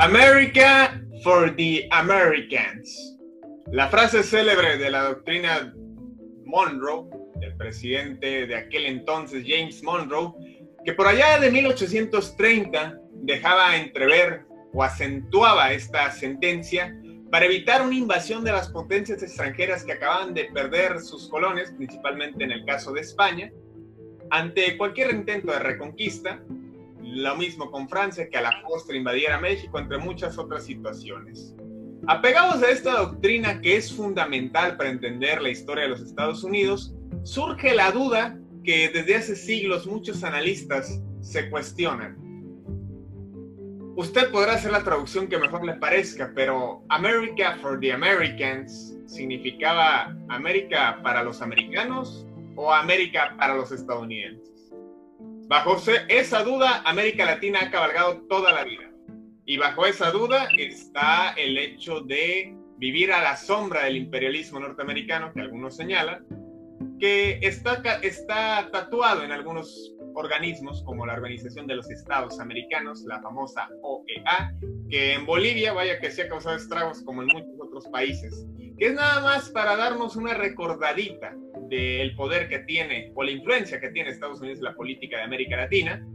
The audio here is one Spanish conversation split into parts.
America for the Americans. La frase célebre de la doctrina Monroe, del presidente de aquel entonces, James Monroe, que por allá de 1830 dejaba entrever o acentuaba esta sentencia para evitar una invasión de las potencias extranjeras que acababan de perder sus colonias, principalmente en el caso de España, ante cualquier intento de reconquista, lo mismo con Francia, que a la postre invadiera México, entre muchas otras situaciones. Apegados a esta doctrina que es fundamental para entender la historia de los Estados Unidos, surge la duda que desde hace siglos muchos analistas se cuestionan. Usted podrá hacer la traducción que mejor le parezca, pero America for the Americans significaba América para los americanos o América para los estadounidenses. Bajo esa duda, América Latina ha cabalgado toda la vida. Y bajo esa duda está el hecho de vivir a la sombra del imperialismo norteamericano, que algunos señalan, que está, está tatuado en algunos organismos como la Organización de los Estados Americanos, la famosa OEA, que en Bolivia, vaya que se ha causado estragos como en muchos otros países, que es nada más para darnos una recordadita del poder que tiene o la influencia que tiene Estados Unidos en la política de América Latina,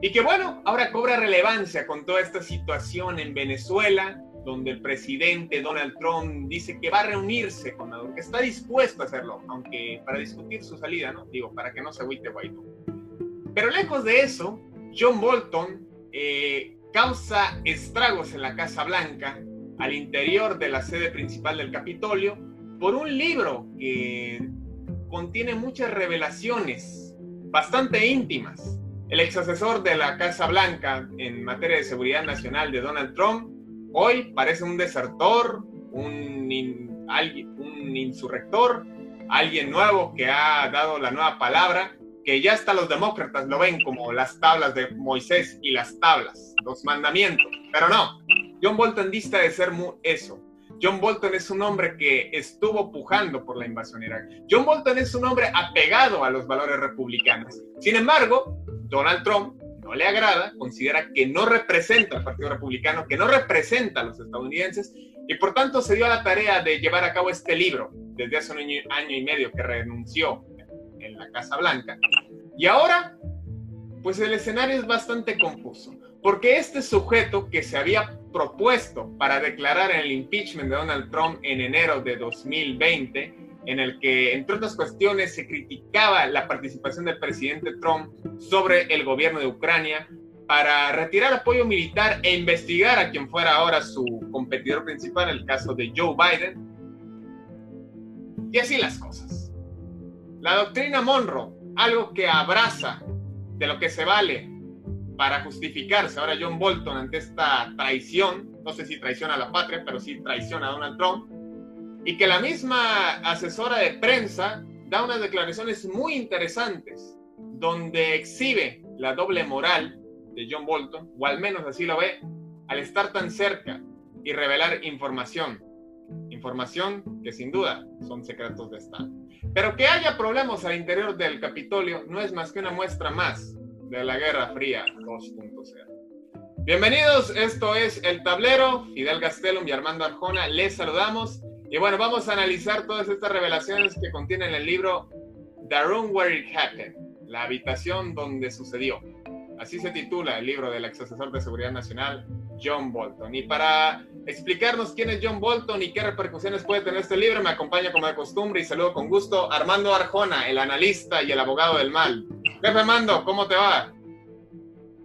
y que bueno, ahora cobra relevancia con toda esta situación en Venezuela, donde el presidente Donald Trump dice que va a reunirse con Maduro, que está dispuesto a hacerlo, aunque para discutir su salida, ¿no? Digo, para que no se agüite Guaidó. Pero lejos de eso, John Bolton eh, causa estragos en la Casa Blanca, al interior de la sede principal del Capitolio, por un libro que contiene muchas revelaciones bastante íntimas. El ex asesor de la Casa Blanca en materia de seguridad nacional de Donald Trump Hoy parece un desertor, un, un insurrector, alguien nuevo que ha dado la nueva palabra, que ya hasta los demócratas lo ven como las tablas de Moisés y las tablas, los mandamientos. Pero no, John Bolton dista de ser eso. John Bolton es un hombre que estuvo pujando por la invasión Irak. John Bolton es un hombre apegado a los valores republicanos. Sin embargo, Donald Trump no le agrada, considera que no representa al Partido Republicano, que no representa a los estadounidenses, y por tanto se dio a la tarea de llevar a cabo este libro desde hace un año, y medio que renunció en la Casa Blanca. Y ahora, pues el escenario es bastante confuso, porque este sujeto que se había propuesto para declarar el impeachment de Donald Trump en enero de 2020, en el que, entre otras cuestiones, se criticaba la participación del presidente Trump sobre el gobierno de Ucrania para retirar apoyo militar e investigar a quien fuera ahora su competidor principal, el caso de Joe Biden. Y así las cosas. La doctrina Monroe, algo que abraza de lo que se vale para justificarse ahora John Bolton ante esta traición, no sé si traición a la patria, pero sí traición a Donald Trump, y que la misma asesora de prensa da unas declaraciones muy interesantes donde exhibe la doble moral de John Bolton, o al menos así lo ve, al estar tan cerca y revelar información. Información que sin duda son secretos de Estado. Pero que haya problemas al interior del Capitolio no es más que una muestra más de la Guerra Fría 2.0. Bienvenidos, esto es El Tablero, Fidel Gastelum y Armando Arjona, les saludamos. Y bueno, vamos a analizar todas estas revelaciones que contienen el libro The Room Where It Happened, la habitación donde sucedió. Así se titula el libro del ex asesor de seguridad nacional, John Bolton. Y para explicarnos quién es John Bolton y qué repercusiones puede tener este libro, me acompaña como de costumbre y saludo con gusto Armando Arjona, el analista y el abogado del mal. Jefe Armando, ¿cómo te va?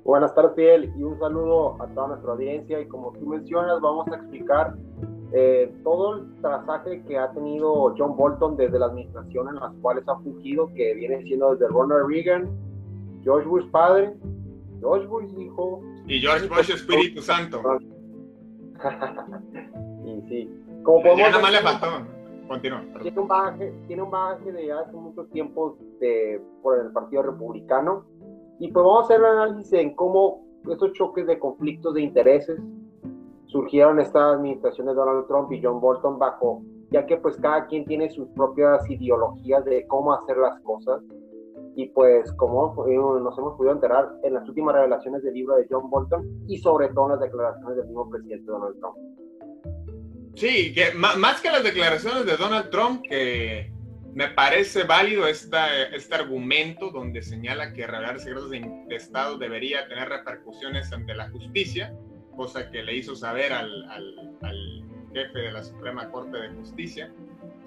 Buenas tardes, Fidel, y un saludo a toda nuestra audiencia. Y como tú mencionas, vamos a explicar eh, todo el trazaje que ha tenido John Bolton desde la administración en las cuales ha fungido, que viene siendo desde Ronald Reagan, George Bush padre, George Bush hijo. Y George Bush Espíritu Santo. y sí. Como podemos ya nada más le faltó. Continúa. Tiene un bagaje, tiene un bagaje de hace mucho tiempo de, por el Partido Republicano y pues vamos a hacer un análisis en cómo estos choques de conflictos de intereses surgieron en esta administración de Donald Trump y John Bolton bajo, ya que pues cada quien tiene sus propias ideologías de cómo hacer las cosas. Y pues como nos hemos podido enterar en las últimas revelaciones del libro de John Bolton y sobre todo en las declaraciones del mismo presidente Donald Trump. Sí, que más que las declaraciones de Donald Trump, que me parece válido esta, este argumento donde señala que revelar secretos de, Estado debería tener repercusiones ante la justicia, cosa que le hizo saber al, al, jefe de la Suprema Corte de Justicia.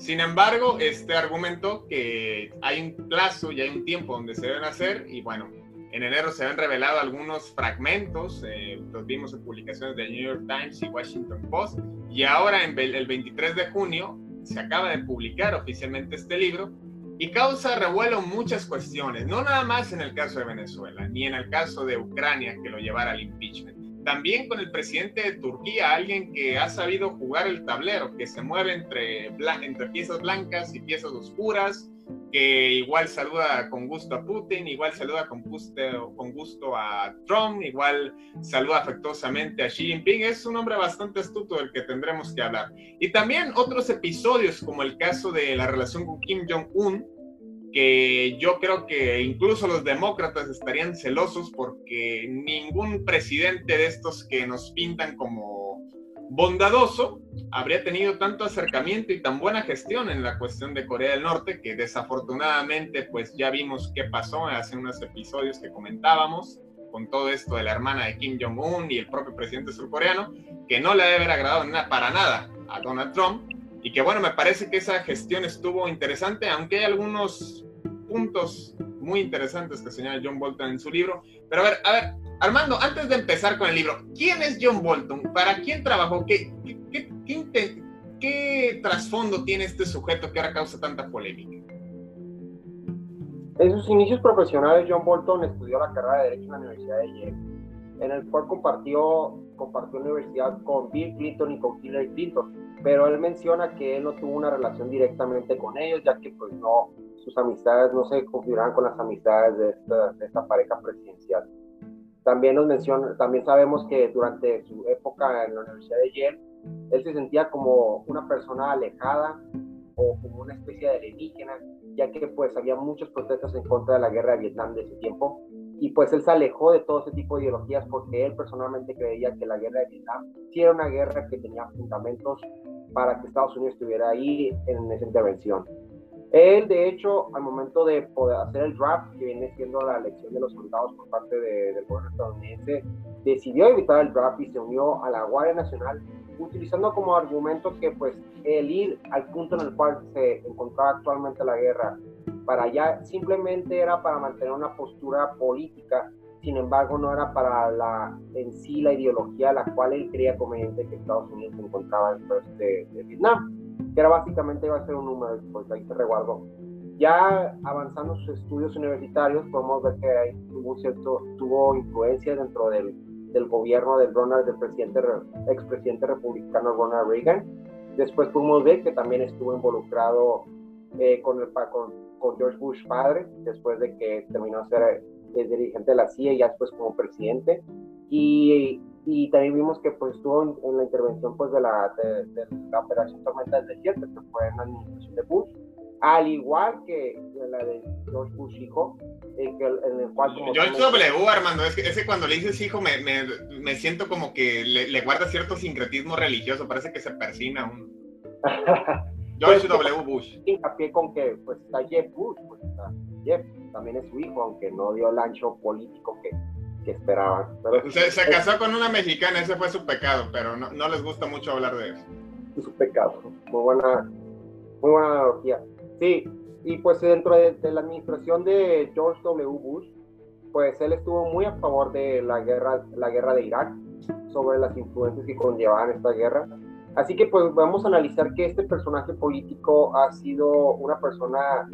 Sin embargo, este argumento que hay un plazo y hay un tiempo donde se deben hacer y bueno, en enero se han revelado algunos fragmentos, eh, los vimos en publicaciones de New York Times y Washington Post, y ahora en el 23 de junio se acaba de publicar oficialmente este libro y causa revuelo muchas cuestiones, no nada más en el caso de Venezuela, ni en el caso de Ucrania que lo llevara al impeachment. También con el presidente de Turquía, alguien que ha sabido jugar el tablero, que se mueve entre, entre piezas blancas y piezas oscuras, que igual saluda con gusto a Putin, igual saluda con gusto, con gusto a Trump, igual saluda afectuosamente a Xi Jinping. Es un hombre bastante astuto del que tendremos que hablar. Y también otros episodios, como el caso de la relación con Kim Jong-un, que yo creo que incluso los demócratas estarían celosos porque ningún presidente de estos que nos pintan como bondadoso habría tenido tanto acercamiento y tan buena gestión en la cuestión de Corea del Norte que desafortunadamente pues ya vimos qué pasó hace unos episodios que comentábamos con todo esto de la hermana de Kim Jong-un y el propio presidente surcoreano, que no le debe haber agradado para nada a Donald Trump y que bueno, me parece que esa gestión estuvo interesante, aunque hay algunos puntos muy interesantes que señala John Bolton en su libro. Pero a ver, a ver, Armando, antes de empezar con el libro, ¿quién es John Bolton? ¿Para quién trabajó? ¿Qué, trasfondo tiene este sujeto que ahora causa tanta polémica? En sus inicios profesionales, John Bolton estudió la carrera de Derecho en la Universidad de Yale, en el cual compartió, compartió universidad con Bill Clinton y con Hillary Clinton, pero él menciona que él no tuvo una relación directamente con ellos, ya que pues no, sus amistades no se configuraban con las amistades de esta, pareja presidencial. También nos menciona, también sabemos que durante su época en la Universidad de Yale, él se sentía como una persona alejada o como una especie de alienígena, ya que pues había muchos protestos en contra de la guerra de Vietnam de ese tiempo, y pues él se alejó de todo ese tipo de ideologías porque él personalmente creía que la guerra de Vietnam sí era una guerra que tenía fundamentos para que Estados Unidos estuviera ahí en esa intervención. Él, de hecho, al momento de poder hacer el draft, que viene siendo la elección de los soldados por parte del gobierno estadounidense, decidió evitar el draft y se unió a la Guardia Nacional, utilizando como argumento que pues el ir al punto en el cual se encontraba actualmente la guerra, para allá simplemente era para mantener una postura política, sin embargo no era para la en sí la ideología a la cual él creía conveniente que Estados Unidos se encontraba después de Vietnam que era básicamente iba a ser un número, pues ahí se reguardó. Ya avanzando sus estudios universitarios, podemos ver que ahí tuvo, cierto, tuvo influencia dentro del, del gobierno del Ronald, del presidente, expresidente republicano Ronald Reagan. Después pudimos ver que también estuvo involucrado eh, con, el, con, con, George Bush padre, después de que terminó de ser el dirigente de la CIA y ya después como presidente. Y y también vimos que pues estuvo en, la intervención pues de la, de, la operación Tormenta del Desierto, que fue en la administración de Bush, al igual que la de George Bush hijo, en, el cual... George W, Armando, es que, ese cuando le dices hijo me, me, me siento como que le, guarda cierto sincretismo religioso, parece que se persina un... George W. Bush. Hincapié con que pues está Jeff Bush, pues está Jeff, también es su hijo, aunque no dio el ancho político que, que esperaban. se, se, casó con una mexicana, ese fue su pecado, pero no, no les gusta mucho hablar de eso. Su pecado, muy buena, muy buena analogía. Sí, y pues dentro de, la administración de George W. Bush, pues él estuvo muy a favor de la guerra, la guerra de Irak, sobre las influencias que conllevaban esta guerra. Así que pues vamos a analizar que este personaje político ha sido una persona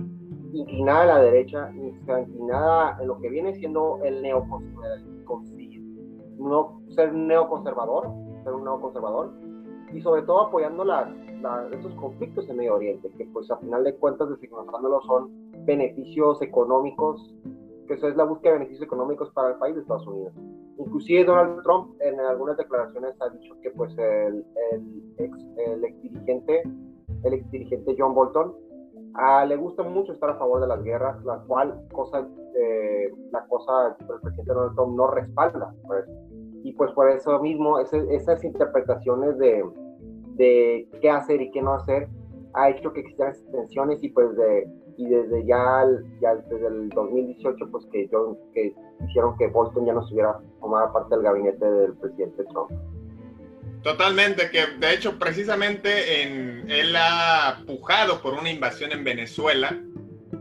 inclinada a la derecha, inclinada en lo que viene siendo el neoconservadorismo, no ser neoconservador, ser un neoconservador, y sobre todo apoyando las, estos conflictos en Medio Oriente, que pues a final de cuentas designándolo son beneficios económicos, que eso es la búsqueda de beneficios económicos para el país de Estados Unidos. Inclusive Donald Trump en algunas declaraciones ha dicho que pues el, el, ex, el ex dirigente, el ex dirigente John Bolton, le gusta mucho estar a favor de las guerras, la cual cosa, eh, la cosa el presidente Donald Trump no respalda. Pues. Y pues por eso mismo, esas interpretaciones de, de qué hacer y qué no hacer, ha hecho que existan tensiones y pues de, y desde ya, ya desde el 2018 pues que yo que hicieron que Bolton ya no estuviera formada parte del gabinete del presidente Trump. Totalmente, que de hecho precisamente en, él ha pujado por una invasión en Venezuela,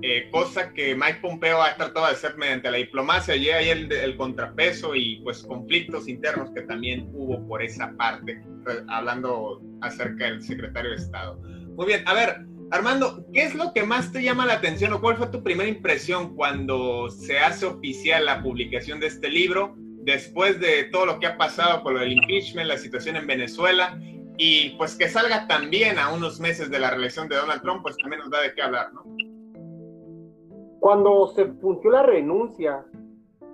eh, cosa que Mike Pompeo ha tratado de hacer mediante la diplomacia y ahí el, el, contrapeso y pues conflictos internos que también hubo por esa parte, hablando acerca del secretario de Estado. Muy bien, a ver, Armando, ¿qué es lo que más te llama la atención o cuál fue tu primera impresión cuando se hace oficial la publicación de este libro? después de todo lo que ha pasado con el impeachment, la situación en Venezuela, y pues que salga también a unos meses de la reelección de Donald Trump, pues también nos da de qué hablar, ¿no? Cuando se funcionó la renuncia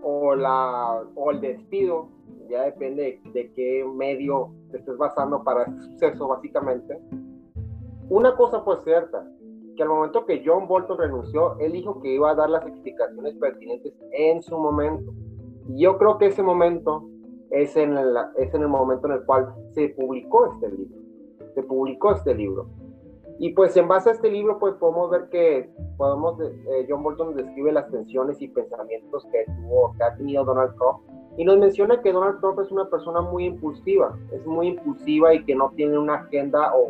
o, la, o el despido, ya depende de, qué medio te estés basando para este suceso, básicamente. Una cosa pues cierta, que al momento que John Bolton renunció, él dijo que iba a dar las explicaciones pertinentes en su momento yo creo que ese momento es en, el, es en el momento en el cual se publicó este libro. Se publicó este libro. Y pues en base a este libro, pues podemos ver que podemos, eh, John Bolton describe las tensiones y pensamientos que tuvo, que ha tenido Donald Trump. Y nos menciona que Donald Trump es una persona muy impulsiva, es muy impulsiva y que no tiene una agenda o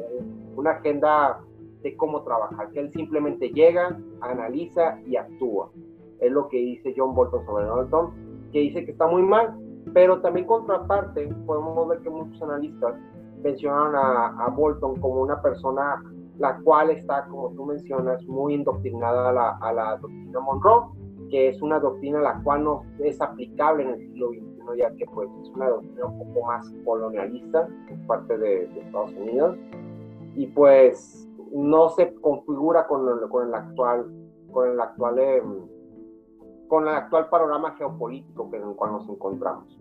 una agenda de cómo trabajar, que él simplemente llega, analiza y actúa. Es lo que dice John Bolton sobre Donald que dice que está muy mal, pero también contraparte, podemos ver que muchos analistas mencionan a, Bolton como una persona la cual está, como tú mencionas, muy indoctrinada a la, doctrina Monroe, que es una doctrina la cual no es aplicable en el siglo XXI, ya que pues es una doctrina un poco más colonialista por parte de, Estados Unidos, y pues no se configura con, con el actual, con el actual em, con el actual panorama geopolítico en el cual nos encontramos.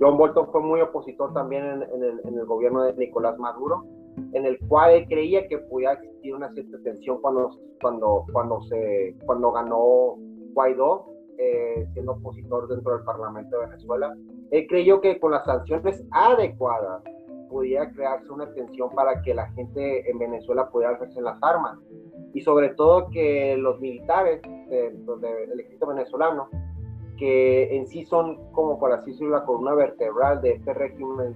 John Bolton fue muy opositor también en, el, gobierno de Nicolás Maduro, en el cual él creía que podía existir una cierta tensión cuando, cuando, cuando, se, cuando ganó Guaidó, eh, siendo opositor dentro del Parlamento de Venezuela. Él creyó que con las sanciones adecuadas podía crearse una tensión para que la gente en Venezuela pudiera hacerse las armas y sobre todo que los militares del ejército venezolano, que en sí son como por así decirlo la columna vertebral de este régimen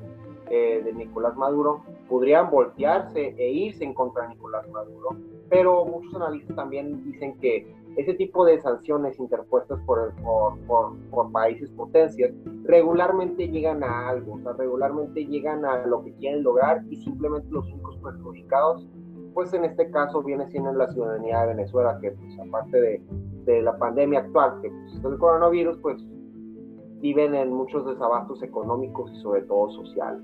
eh, de Nicolás Maduro, podrían voltearse e irse en contra de Nicolás Maduro. Pero muchos analistas también dicen que ese tipo de sanciones interpuestas por, por, por, países potencias regularmente llegan a algo, o sea, regularmente llegan a lo que quieren lograr y simplemente los únicos perjudicados pues en este caso viene siendo la ciudadanía de Venezuela, que pues aparte de, de la pandemia actual, que pues, es el coronavirus, pues viven en muchos desabastos económicos y sobre todo sociales.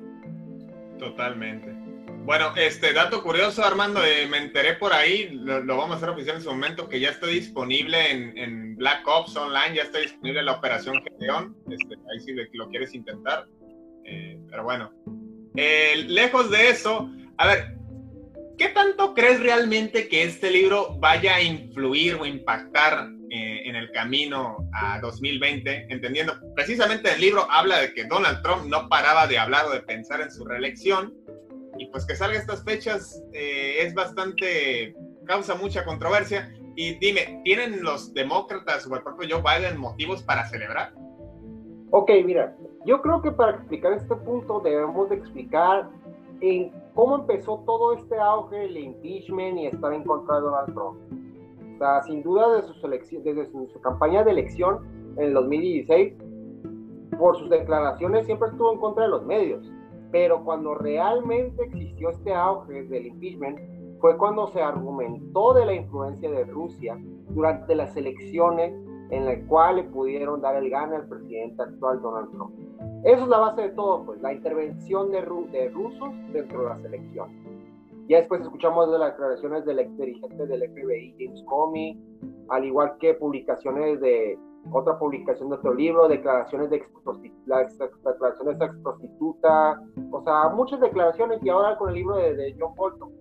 Totalmente. Bueno, este dato curioso, Armando, eh, me enteré por ahí, lo, vamos a hacer oficial en su momento, que ya está disponible en, en Black Ops Online, ya está disponible la operación Gedeon, este, ahí sí lo quieres intentar, eh, pero bueno. Eh, lejos de eso, a ver, ¿qué tanto crees realmente que este libro vaya a influir o impactar eh, en el camino a 2020? Entendiendo, precisamente el libro habla de que Donald Trump no paraba de hablar o de pensar en su reelección y pues que salga estas fechas eh, es bastante, causa mucha controversia. Y dime, ¿tienen los demócratas o el propio Joe Biden motivos para celebrar? Ok, mira, yo creo que para explicar este punto debemos de explicar en cómo empezó todo este auge del impeachment y estar en contra de Donald Trump. O sea, sin duda desde su, desde su, su campaña de elección en el 2016, por sus declaraciones siempre estuvo en contra de los medios. Pero cuando realmente existió este auge del impeachment, fue cuando se argumentó de la influencia de Rusia durante las elecciones en las cuales pudieron dar el gane al presidente actual Donald Trump. Eso es la base de todo, pues, la intervención de, de rusos dentro de las elecciones. Ya después escuchamos de las declaraciones del ex dirigente del FBI, James Comey, al igual que publicaciones de otra publicación de otro libro, declaraciones de la declaración de ex prostituta, o sea, muchas declaraciones y ahora con el libro de, de John Bolton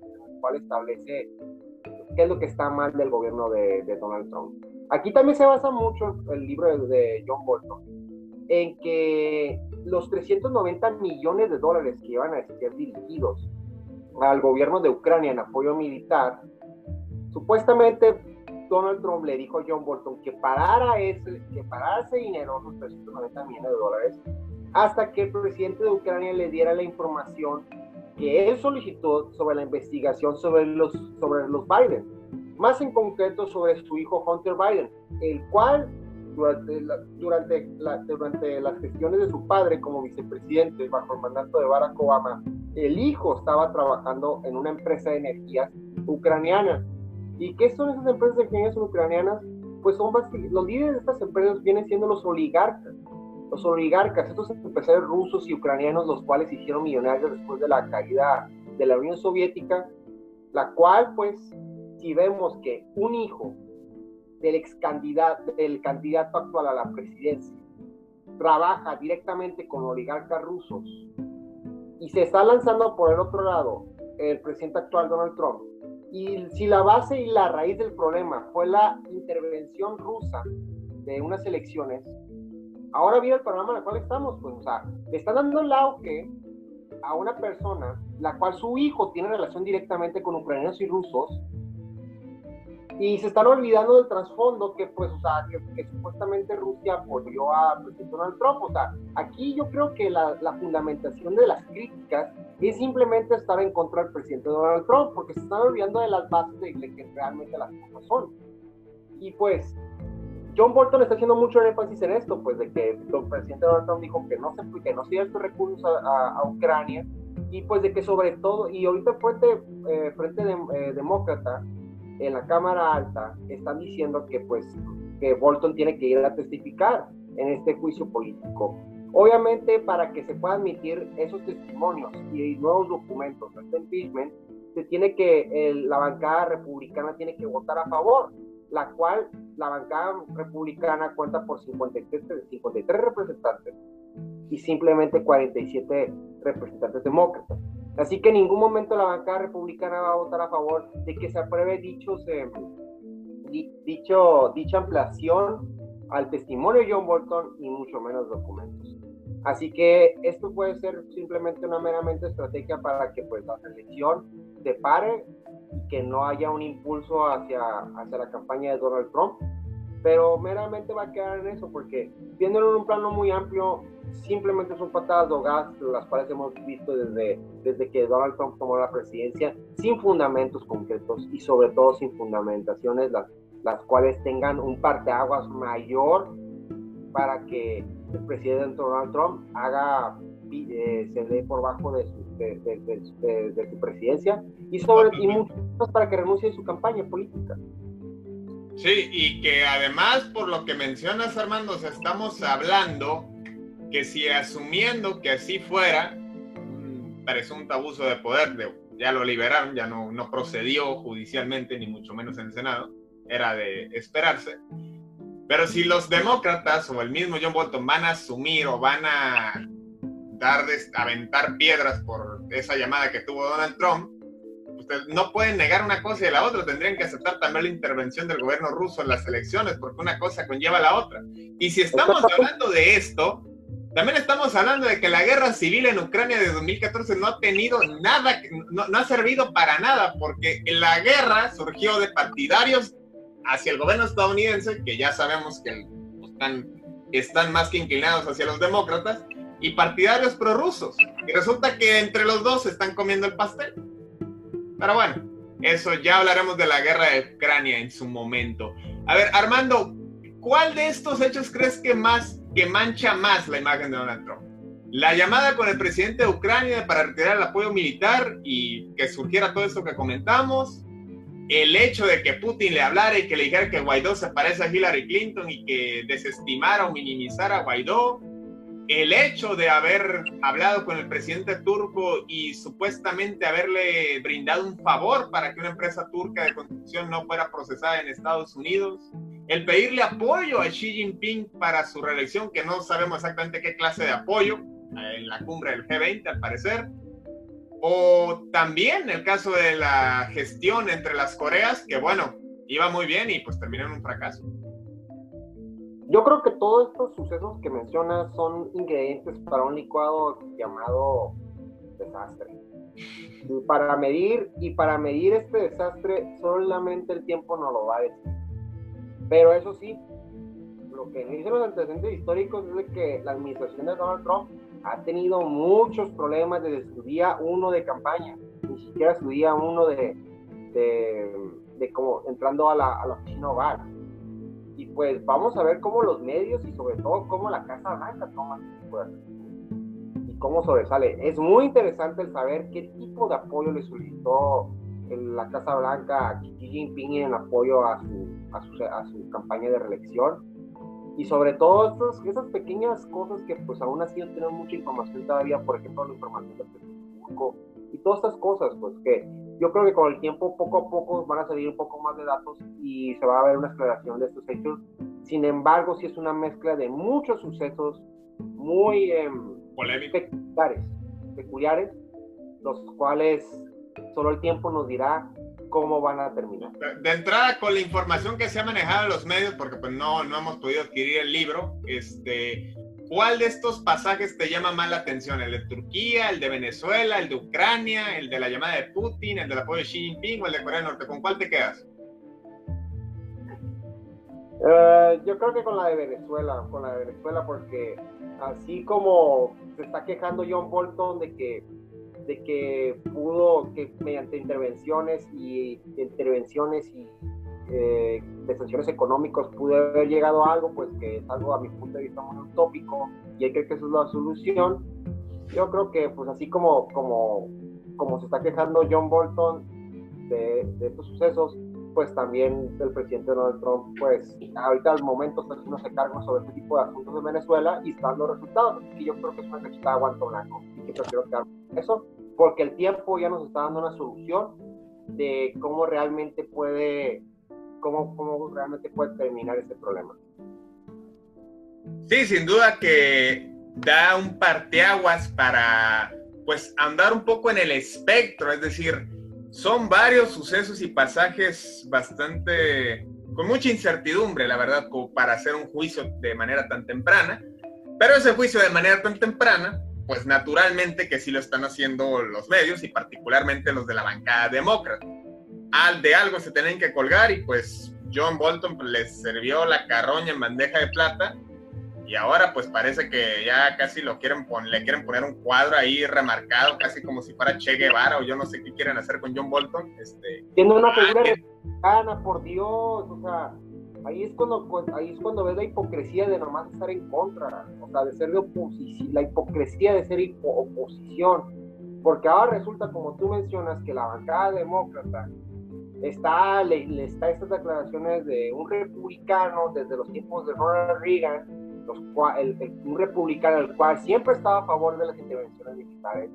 cual establece qué es lo que está mal del gobierno de, Donald Trump. Aquí también se basa mucho el libro de, John Bolton en que los 390 millones de dólares que iban a ser dirigidos al gobierno de Ucrania en apoyo militar, supuestamente Donald Trump le dijo a John Bolton que parara ese, que parara ese dinero, los 390 millones de dólares, hasta que el presidente de Ucrania le diera la información que él solicitó sobre la investigación sobre los, sobre los Biden, más en concreto sobre su hijo Hunter Biden, el cual durante, durante, durante las gestiones de su padre como vicepresidente bajo el mandato de Barack Obama, el hijo estaba trabajando en una empresa de energías ucraniana. ¿Y qué son esas empresas energías ucranianas? Pues son los líderes de estas empresas vienen siendo los oligarcas los oligarcas, estos empresarios rusos y ucranianos, los cuales se hicieron millonarios después de la caída de la Unión Soviética, la cual, pues, si vemos que un hijo del ex candidato, del candidato actual a la presidencia trabaja directamente con oligarcas rusos y se está lanzando por el otro lado el presidente actual Donald Trump, y si la base y la raíz del problema fue la intervención rusa de unas elecciones, ahora viene el panorama en el cual estamos, pues, o sea, le están dando el auge a una persona la cual su hijo tiene relación directamente con ucranianos y rusos y se están olvidando del trasfondo que pues o sea que, supuestamente Rusia apoyó a presidente Donald Trump. O sea aquí yo creo que la, la, fundamentación de las críticas es simplemente estar en contra del presidente Donald Trump porque se están olvidando de las bases de, de que realmente las cosas son. Y pues John Bolton está haciendo mucho énfasis en esto, pues de que el presidente Donald Trump dijo que no se que no se estos recursos a, Ucrania y pues de que sobre todo, y ahorita frente, eh, frente de, eh, demócrata en la Cámara Alta están diciendo que pues que Bolton tiene que ir a testificar en este juicio político. Obviamente para que se puedan admitir esos testimonios y nuevos documentos, este impeachment, se tiene que, la bancada republicana tiene que votar a favor la cual la bancada republicana cuenta por 53, 53 representantes y simplemente 47 representantes demócratas. Así que en ningún momento la bancada republicana va a votar a favor de que se apruebe dichos, eh, dicho, dicha ampliación al testimonio de John Bolton y mucho menos documentos. Así que esto puede ser simplemente una meramente estrategia para que pues la selección se pare que no haya un impulso hacia, hacia la campaña de Donald Trump, pero meramente va a quedar en eso, porque viéndolo en un plano muy amplio, simplemente son patadas de gas, las cuales hemos visto desde, desde que Donald Trump tomó la presidencia, sin fundamentos concretos y sobre todo sin fundamentaciones, las, las cuales tengan un parteaguas mayor para que el presidente Donald Trump haga, eh, se dé por bajo de su de, su presidencia y sobre y mucho para que renuncie a su campaña política. Sí, y que además, por lo que mencionas, Armando, estamos hablando que si asumiendo que así fuera, un presunto abuso de poder, de, ya lo liberaron, ya no, no procedió judicialmente, ni mucho menos en Senado, era de esperarse. Pero si los demócratas o el mismo John Bolton van a asumir o van a dar aventar piedras por esa llamada que tuvo Donald Trump, ustedes no pueden negar una cosa y la otra, tendrían que aceptar también la intervención del gobierno ruso en las elecciones, porque una cosa conlleva a la otra. Y si estamos hablando de esto, también estamos hablando de que la guerra civil en Ucrania de 2014 no ha tenido nada, no, no ha servido para nada, porque la guerra surgió de partidarios hacia el gobierno estadounidense, que ya sabemos que están, están más que inclinados hacia los demócratas, y partidarios prorrusos. Y resulta que entre los dos se están comiendo el pastel. Pero bueno, eso ya hablaremos de la guerra de Ucrania en su momento. A ver, Armando, ¿cuál de estos hechos crees que más que mancha más la imagen de Donald Trump? La llamada con el presidente de Ucrania para retirar el apoyo militar y que surgiera todo esto que comentamos, el hecho de que Putin le hablara y que le dijera que Guaidó se parece a Hillary Clinton y que desestimara o minimizara a Guaidó, el hecho de haber hablado con el presidente turco y supuestamente haberle brindado un favor para que una empresa turca de construcción no fuera procesada en Estados Unidos, el pedirle apoyo a Xi Jinping para su reelección, que no sabemos exactamente qué clase de apoyo, en la cumbre del G20 al parecer, o también el caso de la gestión entre las Coreas, que bueno, iba muy bien y pues terminó en un fracaso. Yo creo que todos estos sucesos que mencionas son ingredientes para un licuado llamado desastre. para medir y para medir este desastre solamente el tiempo no lo va a decir. Pero eso sí, lo que dicen los antecedentes históricos es de que la administración de Donald Trump ha tenido muchos problemas desde su día uno de campaña, ni siquiera su día uno de, de, como entrando a la, a la oficina pues vamos a ver cómo los medios y sobre todo cómo la Casa Blanca toma y cómo sobresale. Es muy interesante el saber qué tipo de apoyo le solicitó la Casa Blanca a Xi Jinping en apoyo a su, a su, a su campaña de reelección. Y sobre todo estos, esas pequeñas cosas que pues aún así no tenemos mucha información todavía, por ejemplo la información del presidente y todas estas cosas, pues que yo creo que con el tiempo, poco a poco, van a salir un poco más de datos y se va a ver una aclaración de estos hechos. Sin embargo, sí es una mezcla de muchos sucesos muy eh, peculiares, peculiares, los cuales solo el tiempo nos dirá cómo van a terminar. De entrada, con la información que se ha manejado en los medios, porque pues no, no hemos podido adquirir el libro, este, ¿Cuál de estos pasajes te llama más la atención? ¿El de Turquía, el de Venezuela, el de Ucrania, el de la llamada de Putin, el del apoyo de Xi Jinping o el de Corea del Norte? ¿Con cuál te quedas? Eh, yo creo que con la de Venezuela, con la de Venezuela, porque así como se está quejando John Bolton de que de que pudo que mediante intervenciones y intervenciones y eh, de sanciones económicas pude haber llegado a algo, pues que es algo a mi punto de vista muy utópico y hay que que esa es la solución. Yo creo que pues así como, como, como se está quejando John Bolton de, de estos sucesos, pues también el presidente Donald Trump, pues ahorita al momento está haciéndose cargo sobre este tipo de asuntos de Venezuela y está dando resultados. Y yo creo que es una necesita de aguanto blanco y que prefiero quedar eso, porque el tiempo ya nos está dando una solución de cómo realmente puede cómo, cómo realmente puede terminar ese problema. Sí, sin duda que da un parteaguas para pues andar un poco en el espectro, es decir, son varios sucesos y pasajes bastante con mucha incertidumbre, la verdad, como para hacer un juicio de manera tan temprana, pero ese juicio de manera tan temprana, pues naturalmente que sí lo están haciendo los medios y particularmente los de la bancada demócrata de algo se tienen que colgar y pues John Bolton les sirvió la carroña en bandeja de plata y ahora pues parece que ya casi lo quieren poner, le quieren poner un cuadro ahí remarcado, casi como si fuera Che Guevara o yo no sé qué quieren hacer con John Bolton. Este, Tiene una figura republicana, por Dios, o sea, ahí es cuando pues, ahí es cuando ves la hipocresía de nomás estar en contra, o sea, de ser de oposición, la hipocresía de ser oposición, porque ahora resulta como tú mencionas que la bancada demócrata está, le, está estas declaraciones de un republicano desde los tiempos de Ronald Reagan, los un republicano el cual siempre estaba a favor de las intervenciones militares,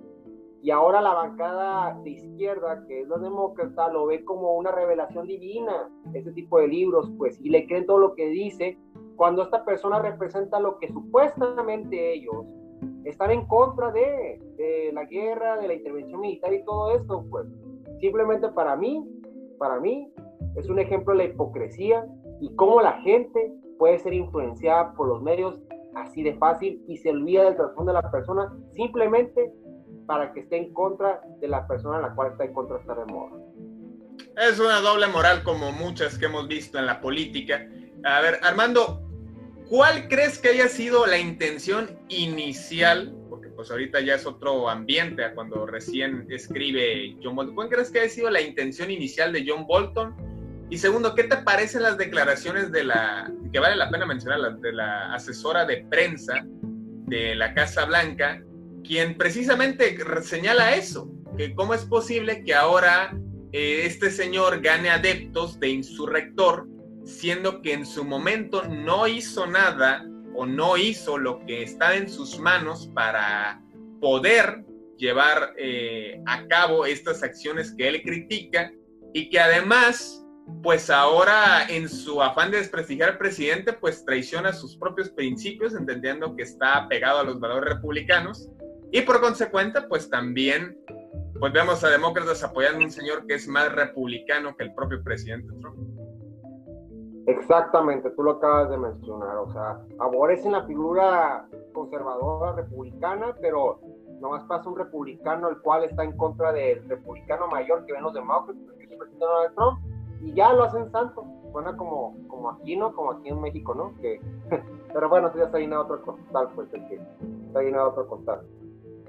y ahora la bancada de izquierda, que es la demócrata, lo ve como una revelación divina, ese tipo de libros, pues, y le creen todo lo que dice, cuando esta persona representa lo que supuestamente ellos están en contra de, de la guerra, de la intervención militar y todo esto, pues simplemente para mí, para mí, es un ejemplo de la hipocresía y cómo la gente puede ser influenciada por los medios así de fácil y se olvida del trasfondo de la persona simplemente para que esté en contra de la persona en la cual está en contra estar de moda. Es una doble moral como muchas que hemos visto en la política. A ver, Armando, ¿cuál crees que haya sido la intención inicial? Pues ahorita ya es otro ambiente a cuando recién escribe John Bolton. ¿Cuál crees que haya sido la intención inicial de John Bolton? Y segundo, ¿qué te parecen las declaraciones de la, que vale la pena mencionar, de la asesora de prensa de la Casa Blanca, quien precisamente señala eso, que cómo es posible que ahora eh, este señor gane adeptos de insurrector, siendo que en su momento no hizo nada o no hizo lo que está en sus manos para poder llevar eh, a cabo estas acciones que él critica y que además pues ahora en su afán de desprestigiar al presidente, pues traiciona sus propios principios, entendiendo que está pegado a los valores republicanos. Y por consecuente, pues también pues vemos a demócratas apoyando a un señor que es más republicano que el propio presidente Trump. Exactamente, tú lo acabas de mencionar, o sea, en la figura conservadora republicana, pero nomás pasa un republicano el cual está en contra del republicano mayor que ven los demócratas, que es el presidente Donald Trump, y ya lo hacen santo. Suena como, como aquí, ¿no? Como aquí en México, ¿no? Que, pero bueno, ya está llenado otro costal, pues el que está llenado otro costal.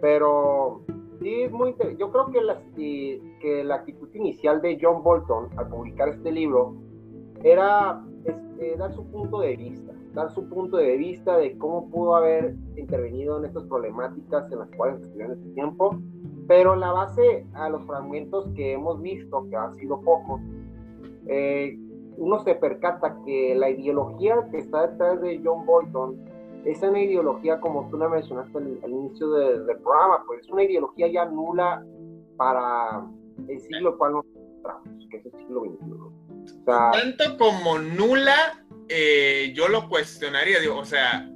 Pero sí es muy interesante. Yo creo que la, que la actitud inicial de John Bolton al publicar este libro era este, dar su punto de vista, dar su punto de vista de cómo pudo haber intervenido en estas problemáticas en las cuales estudió en este tiempo, pero la base a los fragmentos que hemos visto, que han sido pocos, eh, uno se percata que la ideología que está detrás de John Bolton es una ideología, como tú la mencionaste al, inicio del programa, pues es una ideología ya nula para el siglo cual nos encontramos, que es el siglo XXI. Tanto como nula, eh, yo lo cuestionaría, digo, o sea,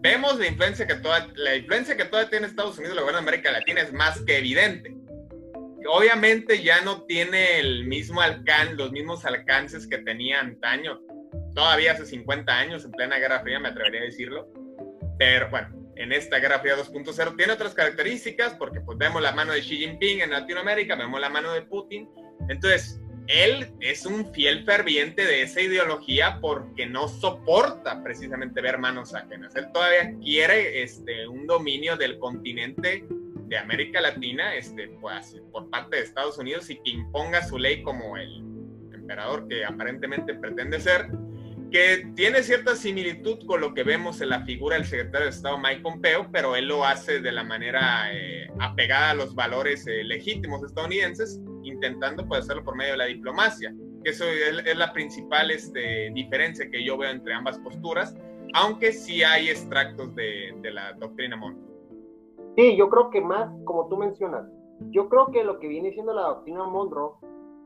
vemos la influencia que toda, la influencia que todavía tiene Estados Unidos, la gobierno de América Latina, es más que evidente obviamente ya no tiene el mismo alcance, los mismos alcances que tenía antaño, todavía hace 50 años, en plena Guerra Fría, me atrevería a decirlo. Pero bueno, en esta Guerra Fría 2.0 tiene otras características, porque pues vemos la mano de Xi Jinping en Latinoamérica, vemos la mano de Putin. Entonces, él es un fiel ferviente de esa ideología porque no soporta precisamente ver manos ajenas. Él todavía quiere este, un dominio del continente de América Latina este, pues, por parte de Estados Unidos y que imponga su ley como el emperador que aparentemente pretende ser, que tiene cierta similitud con lo que vemos en la figura del secretario de Estado Mike Pompeo, pero él lo hace de la manera eh, apegada a los valores eh, legítimos estadounidenses, intentando pues, hacerlo por medio de la diplomacia, eso es, la principal este, diferencia que yo veo entre ambas posturas, aunque sí hay extractos de, de la doctrina Monroe. Sí, yo creo que más, como tú mencionas, yo creo que lo que viene siendo la doctrina Monroe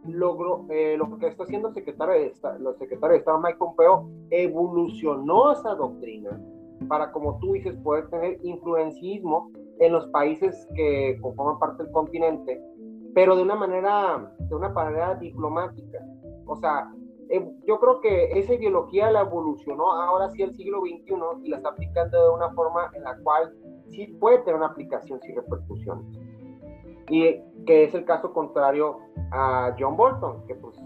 logró, eh, lo que está haciendo el secretario de, Estado, secretario de Estado Mike Pompeo evolucionó esa doctrina para, como tú dices, poder tener influencismo en los países que conforman parte del continente, pero de una manera, de una manera diplomática. O sea, eh, yo creo que esa ideología la evolucionó ahora sí el siglo XXI y la está aplicando de una forma en la cual sí puede tener una aplicación sin repercusiones. Y que es el caso contrario a John Bolton, que pues,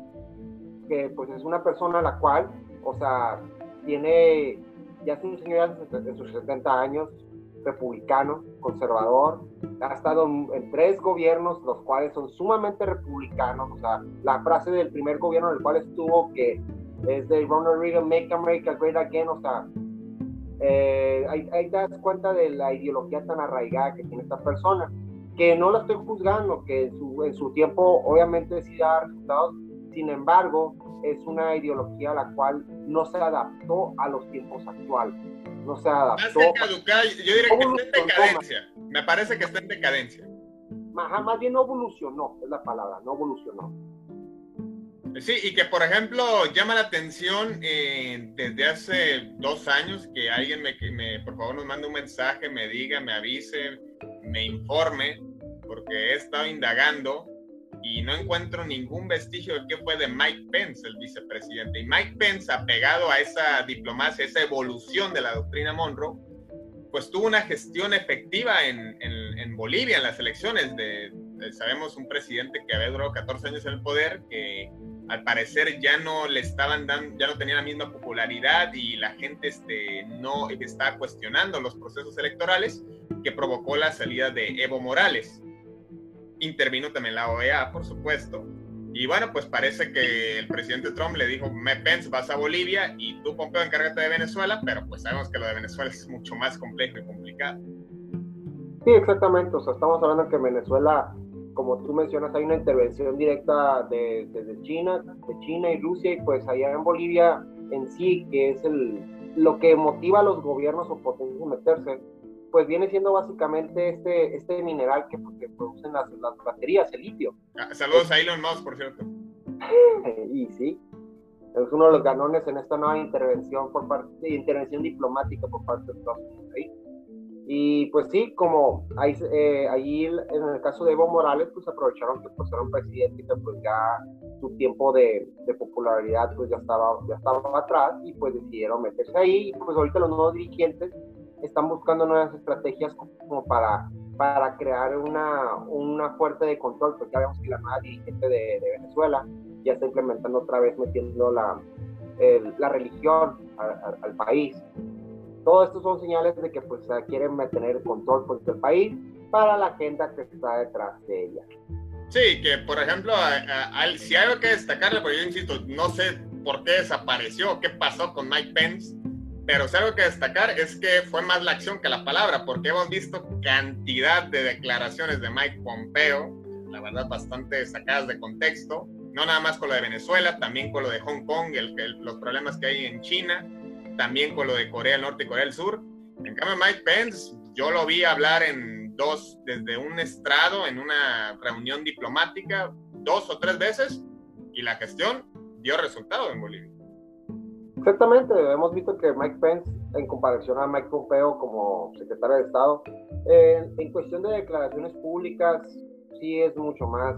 que pues es una persona la cual, o sea, tiene, ya es un señor de sus 70 años, republicano, conservador, ha estado en, tres gobiernos, los cuales son sumamente republicanos, o sea, la frase del primer gobierno en el cual estuvo, que es de Ronald Reagan, Make America Great Again, o sea, eh, ahí, ahí, das cuenta de la ideología tan arraigada que tiene esta persona, que no la estoy juzgando, que en su, en su tiempo obviamente sí da resultados, sin embargo, es una ideología la cual no se adaptó a los tiempos actuales. No se adaptó. yo diría que está en decadencia. Me parece que está en decadencia. Más, más bien no evolucionó, es la palabra, no evolucionó. Sí, y que por ejemplo llama la atención eh, desde hace dos años que alguien me, me, por favor nos mande un mensaje, me diga, me avise, me informe, porque he estado indagando y no encuentro ningún vestigio de qué fue de Mike Pence, el vicepresidente. Y Mike Pence, apegado a esa diplomacia, esa evolución de la doctrina Monroe, pues tuvo una gestión efectiva en, en, Bolivia, en las elecciones. De, sabemos un presidente que había durado 14 años en el poder, que al parecer ya no le estaban dando, ya no tenía la misma popularidad y la gente este, no estaba cuestionando los procesos electorales, que provocó la salida de Evo Morales. Intervino también la OEA, por supuesto, y bueno, pues parece que el presidente Trump le dijo, me Pence, vas a Bolivia y tú, Pompeo, encárgate de Venezuela, pero pues sabemos que lo de Venezuela es mucho más complejo y complicado. Sí, exactamente. O sea, estamos hablando que en Venezuela, como tú mencionas, hay una intervención directa de, desde China, de China y Rusia, y pues allá en Bolivia en sí, que es el, lo que motiva a los gobiernos o potencias a meterse, pues viene siendo básicamente este, este mineral que, que producen las, las, baterías, el litio. Ah, saludos a Elon Musk, por cierto. y sí, es uno de los ganones en esta nueva intervención por parte, intervención diplomática por parte de Estados Unidos. Y pues sí, como ahí, eh, ahí en el caso de Evo Morales, pues aprovecharon que pues era un presidente que pues ya su tiempo de, de, popularidad pues ya estaba, ya estaba atrás y pues decidieron meterse ahí y pues ahorita los nuevos dirigentes están buscando nuevas estrategias como para, para crear una, una fuerte de control, porque ya vemos que la nueva dirigente de, Venezuela ya está implementando otra vez, metiendo la, la religión al, país. Todo esto son señales de que pues quieren mantener el control pues, del país para la agenda que está detrás de ella. Sí, que por ejemplo, si hay algo que destacarle, porque yo insisto, no sé por qué desapareció, qué pasó con Mike Pence, pero si algo que destacar es que fue más la acción que la palabra, porque hemos visto cantidad de declaraciones de Mike Pompeo, la verdad bastante sacadas de contexto, no nada más con lo de Venezuela, también con lo de Hong Kong, el, los problemas que hay en China, también con lo de Corea del Norte y Corea del Sur. En cambio, Mike Pence, yo lo vi hablar en dos, desde un estrado, en una reunión diplomática, dos o tres veces, y la gestión dio resultado en Bolivia. Exactamente, hemos visto que Mike Pence, en comparación a Mike Pompeo como secretario de Estado, en cuestión de declaraciones públicas, sí es mucho más,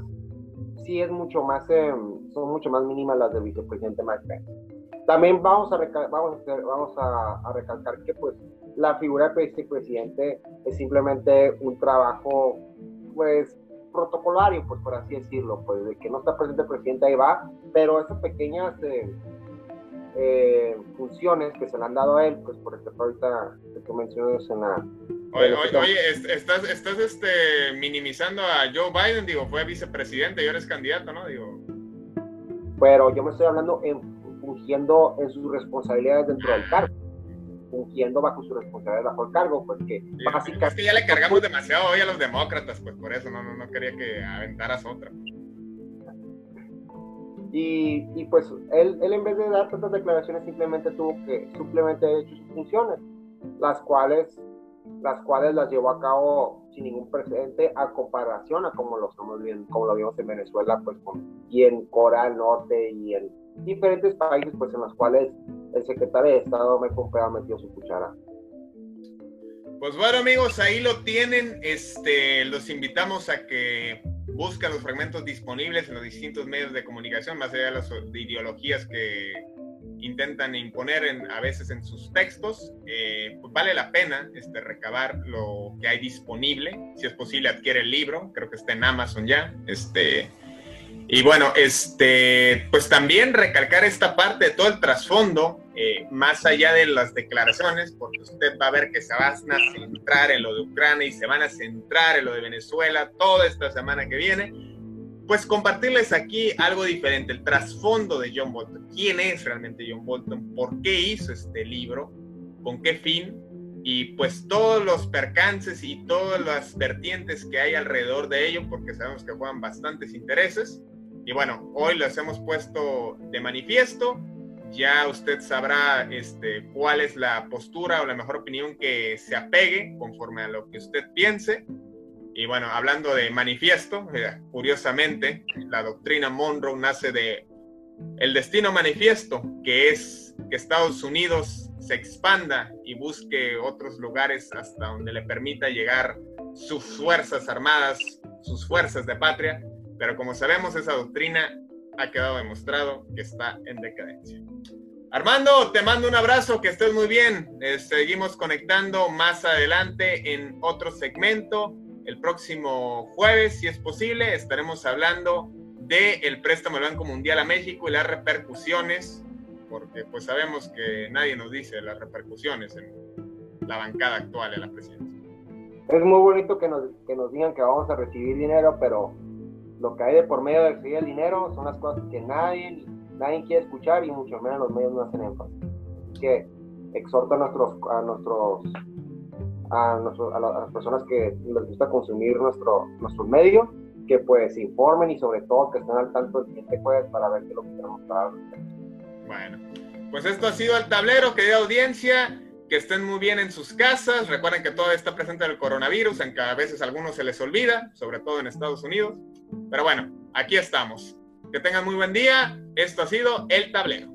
sí es mucho más, em, son mucho más mínimas las del vicepresidente Mike Pence. También vamos a, vamos, a, vamos a, recalcar que pues la figura de vicepresidente es simplemente un trabajo pues protocolario, pues por así decirlo, pues de que no está presente el presidente ahí va, pero esas pequeñas eh, eh, funciones que se le han dado a él, pues por ejemplo ahorita que mencionas en la... Oye, oye, estás, estás este, minimizando a Joe Biden, digo, fue vicepresidente y ahora es candidato, ¿no? Digo... Pero yo me estoy hablando en fungiendo en sus responsabilidades dentro del cargo fungiendo bajo su responsabilidad bajo el cargo, pues que básicamente... Es que ya le cargamos demasiado hoy a los demócratas, pues por eso no, no, no quería que aventaras otra. Y, y pues él, él, en vez de dar tantas declaraciones simplemente tuvo que simplemente hecho sus funciones, las cuales las cuales las llevó a cabo sin ningún precedente a comparación a como lo estamos viendo, como lo vimos en Venezuela, pues con, y en Corea del Norte y en diferentes países pues en los cuales el secretario de Estado me ha metido su cuchara. Pues bueno amigos, ahí lo tienen. Este, los invitamos a que buscan los fragmentos disponibles en los distintos medios de comunicación, más allá de las ideologías que intentan imponer en, a veces en sus textos, eh, pues vale la pena este, recabar lo que hay disponible. Si es posible, adquiere el libro, creo que está en Amazon ya. Este, y bueno, este, pues también recalcar esta parte de todo el trasfondo, eh, más allá de las declaraciones, porque usted va a ver que se van a centrar en lo de Ucrania y se van a centrar en lo de Venezuela toda esta semana que viene, pues compartirles aquí algo diferente, el trasfondo de John Bolton. ¿Quién es realmente John Bolton? ¿Por qué hizo este libro? ¿Con qué fin? Y pues todos los percances y todas las vertientes que hay alrededor de ello, porque sabemos que juegan bastantes intereses. Y bueno, hoy les hemos puesto de manifiesto. Ya usted sabrá este, cuál es la postura o la mejor opinión que se apegue conforme a lo que usted piense. Y bueno, hablando de manifiesto, eh, curiosamente, la doctrina Monroe nace de el destino manifiesto, que es que Estados Unidos se expanda y busque otros lugares hasta donde le permita llegar sus fuerzas armadas, sus fuerzas de patria, pero como sabemos esa doctrina ha quedado demostrado que está en decadencia. Armando, te mando un abrazo, que estés muy bien. Eh, seguimos conectando más adelante en otro segmento. El próximo jueves, si es posible, estaremos hablando del el préstamo del Banco Mundial a México y las repercusiones, porque pues sabemos que nadie nos dice las repercusiones en la bancada actual de la presidencia. Es muy bonito que nos, que nos digan que vamos a recibir dinero, pero lo que hay de por medio de recibir el dinero son las cosas que nadie, nadie quiere escuchar y mucho menos los medios no hacen énfasis. Que exhorto a nuestros, a nuestros, a, las personas que les gusta consumir nuestro, nuestro medio, que pues informen y sobre todo que estén al tanto del siguiente jueves para ver qué es lo que tenemos para Bueno, pues esto ha sido el tablero, querida audiencia que estén muy bien en sus casas. Recuerden que todavía está presente el coronavirus, aunque a veces a algunos se les olvida, sobre todo en Estados Unidos. Pero bueno, aquí estamos. Que tengan muy buen día. Esto ha sido El Tablero.